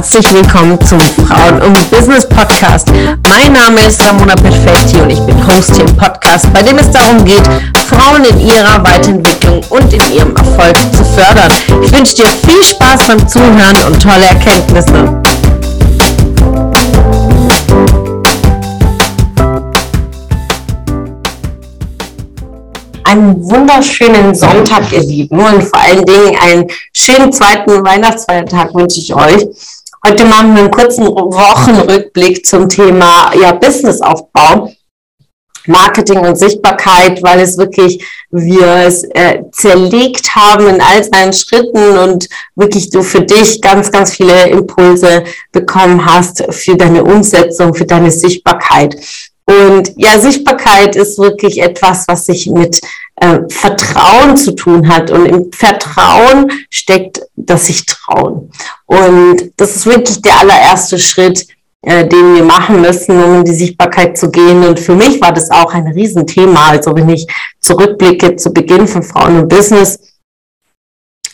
herzlich willkommen zum Frauen und Business Podcast. Mein Name ist Ramona Perfetti und ich bin Host hier im Podcast, bei dem es darum geht, Frauen in ihrer Weiterentwicklung und in ihrem Erfolg zu fördern. Ich wünsche dir viel Spaß beim Zuhören und tolle Erkenntnisse. einen wunderschönen Sonntag, ihr Lieben, und vor allen Dingen einen schönen zweiten Weihnachtsfeiertag wünsche ich euch. Heute machen wir einen kurzen Wochenrückblick zum Thema ja, Businessaufbau. Marketing und Sichtbarkeit, weil es wirklich wir es äh, zerlegt haben in all seinen Schritten und wirklich du für dich ganz, ganz viele Impulse bekommen hast für deine Umsetzung, für deine Sichtbarkeit. Und ja, Sichtbarkeit ist wirklich etwas, was sich mit äh, Vertrauen zu tun hat. Und im Vertrauen steckt das sich trauen. Und das ist wirklich der allererste Schritt, äh, den wir machen müssen, um in die Sichtbarkeit zu gehen. Und für mich war das auch ein Riesenthema. Also wenn ich zurückblicke zu Beginn von Frauen und Business,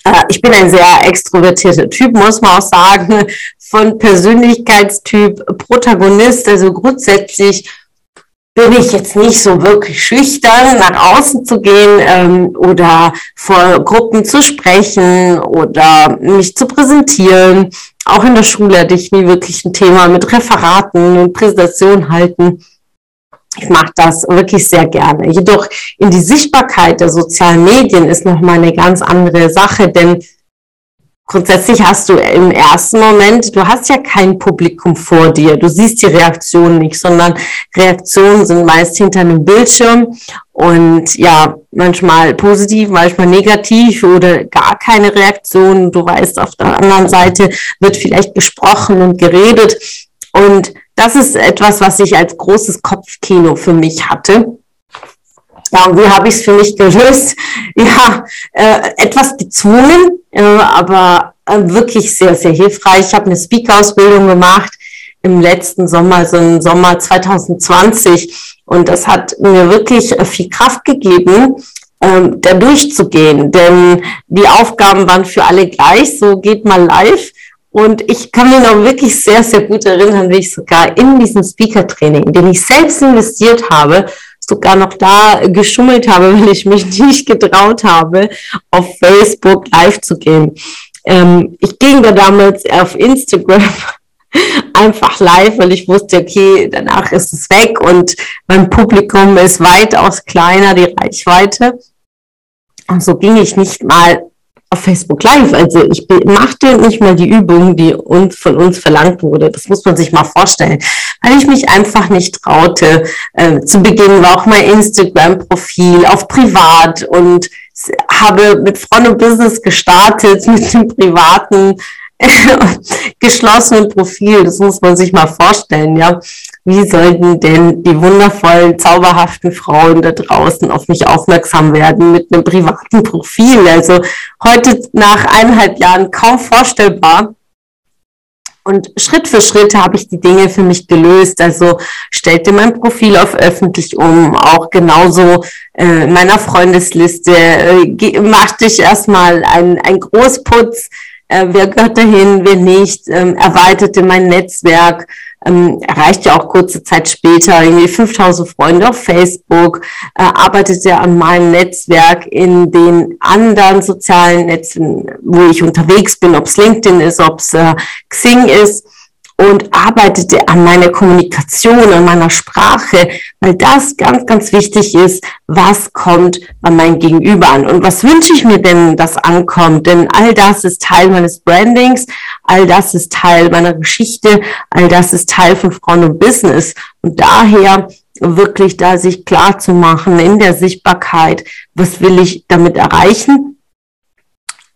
äh, ich bin ein sehr extrovertierter Typ, muss man auch sagen, von Persönlichkeitstyp Protagonist, also grundsätzlich bin ich jetzt nicht so wirklich schüchtern, nach außen zu gehen ähm, oder vor Gruppen zu sprechen oder mich zu präsentieren. Auch in der Schule hatte ich nie wirklich ein Thema mit Referaten und Präsentationen halten. Ich mache das wirklich sehr gerne. Jedoch in die Sichtbarkeit der sozialen Medien ist nochmal eine ganz andere Sache, denn grundsätzlich hast du im ersten Moment, du hast ja kein Publikum vor dir, du siehst die Reaktionen nicht, sondern Reaktionen sind meist hinter einem Bildschirm und ja, manchmal positiv, manchmal negativ oder gar keine Reaktion. Du weißt, auf der anderen Seite wird vielleicht gesprochen und geredet und das ist etwas, was ich als großes Kopfkino für mich hatte. Ja, und wie habe ich es für mich gelöst? Ja, äh, etwas gezwungen, äh, aber äh, wirklich sehr, sehr hilfreich. Ich habe eine Speak-Ausbildung gemacht im letzten Sommer, so im Sommer 2020. Und das hat mir wirklich äh, viel Kraft gegeben, ähm, da durchzugehen. Denn die Aufgaben waren für alle gleich. So geht mal live. Und ich kann mich noch wirklich sehr, sehr gut erinnern, wie ich sogar in diesem Speaker-Training, den ich selbst investiert habe, sogar noch da geschummelt habe, weil ich mich nicht getraut habe, auf Facebook live zu gehen. Ähm, ich ging da damals auf Instagram einfach live, weil ich wusste, okay, danach ist es weg und mein Publikum ist weitaus kleiner, die Reichweite. Und so ging ich nicht mal auf Facebook Live. Also ich machte nicht mal die Übung, die uns von uns verlangt wurde. Das muss man sich mal vorstellen, weil ich mich einfach nicht traute. Äh, zu Beginn war auch mein Instagram-Profil auf privat und habe mit Front und Business gestartet mit dem privaten geschlossenen Profil. Das muss man sich mal vorstellen, ja. Wie sollten denn die wundervollen, zauberhaften Frauen da draußen auf mich aufmerksam werden mit einem privaten Profil? Also heute nach eineinhalb Jahren kaum vorstellbar. Und Schritt für Schritt habe ich die Dinge für mich gelöst. Also stellte mein Profil auf öffentlich um, auch genauso äh, meiner Freundesliste äh, machte ich erstmal ein, ein Großputz äh, wer gehört dahin, wer nicht, ähm, erweiterte mein Netzwerk, ähm, erreichte auch kurze Zeit später irgendwie 5000 Freunde auf Facebook, äh, arbeitete an meinem Netzwerk in den anderen sozialen Netzen, wo ich unterwegs bin, ob es LinkedIn ist, ob es äh, Xing ist und arbeitete an meiner Kommunikation, an meiner Sprache, weil das ganz, ganz wichtig ist, was kommt bei meinem Gegenüber an. Und was wünsche ich mir denn, dass ankommt, denn all das ist Teil meines Brandings, all das ist Teil meiner Geschichte, all das ist Teil von Frauen und Business. Und daher wirklich da sich klar zu machen in der Sichtbarkeit, was will ich damit erreichen?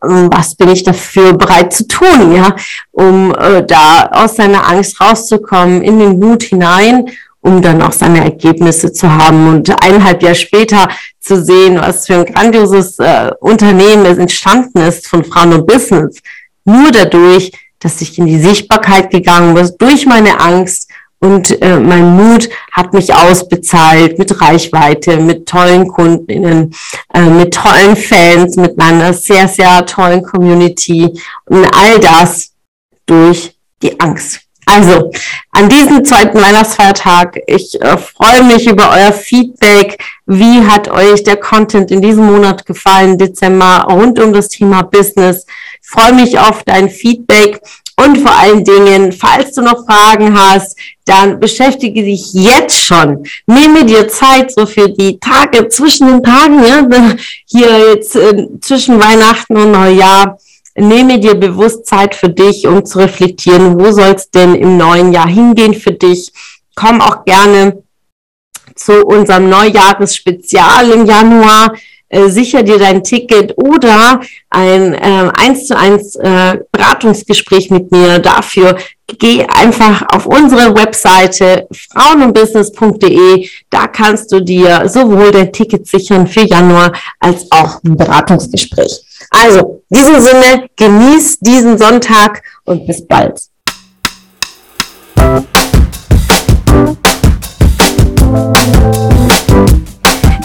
Ähm, was bin ich dafür bereit zu tun, ja, um äh, da aus seiner Angst rauszukommen, in den Mut hinein, um dann auch seine Ergebnisse zu haben. Und eineinhalb Jahre später zu sehen, was für ein grandioses äh, Unternehmen es entstanden ist von Frauen und Business. Nur dadurch, dass ich in die Sichtbarkeit gegangen bin, durch meine Angst, und äh, mein Mut hat mich ausbezahlt mit Reichweite, mit tollen Kundinnen, äh, mit tollen Fans, mit einer sehr, sehr tollen Community und all das durch die Angst. Also, an diesem zweiten Weihnachtsfeiertag, ich äh, freue mich über euer Feedback. Wie hat euch der Content in diesem Monat gefallen, Dezember, rund um das Thema Business? Freue mich auf dein Feedback und vor allen Dingen, falls du noch Fragen hast, dann beschäftige dich jetzt schon. Nehme dir Zeit so für die Tage zwischen den Tagen, ja, hier jetzt äh, zwischen Weihnachten und Neujahr nehme dir bewusst Zeit für dich, um zu reflektieren, wo soll es denn im neuen Jahr hingehen für dich. Komm auch gerne zu unserem Neujahresspezial im Januar. Äh, sicher dir dein Ticket oder ein äh, 1 zu 1 äh, Beratungsgespräch mit mir. Dafür geh einfach auf unsere Webseite frauenundbusiness.de. Da kannst du dir sowohl dein Ticket sichern für Januar als auch ein Beratungsgespräch. Also, in diesem Sinne, genieß diesen Sonntag und bis bald.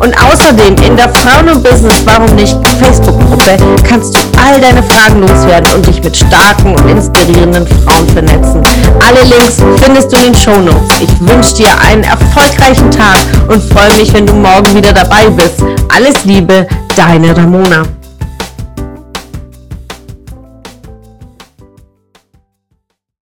Und außerdem in der Frauen und Business Warum nicht Facebook-Gruppe kannst du all deine Fragen loswerden und dich mit starken und inspirierenden Frauen vernetzen. Alle Links findest du in den Show Notes. Ich wünsche dir einen erfolgreichen Tag und freue mich, wenn du morgen wieder dabei bist. Alles Liebe, deine Ramona.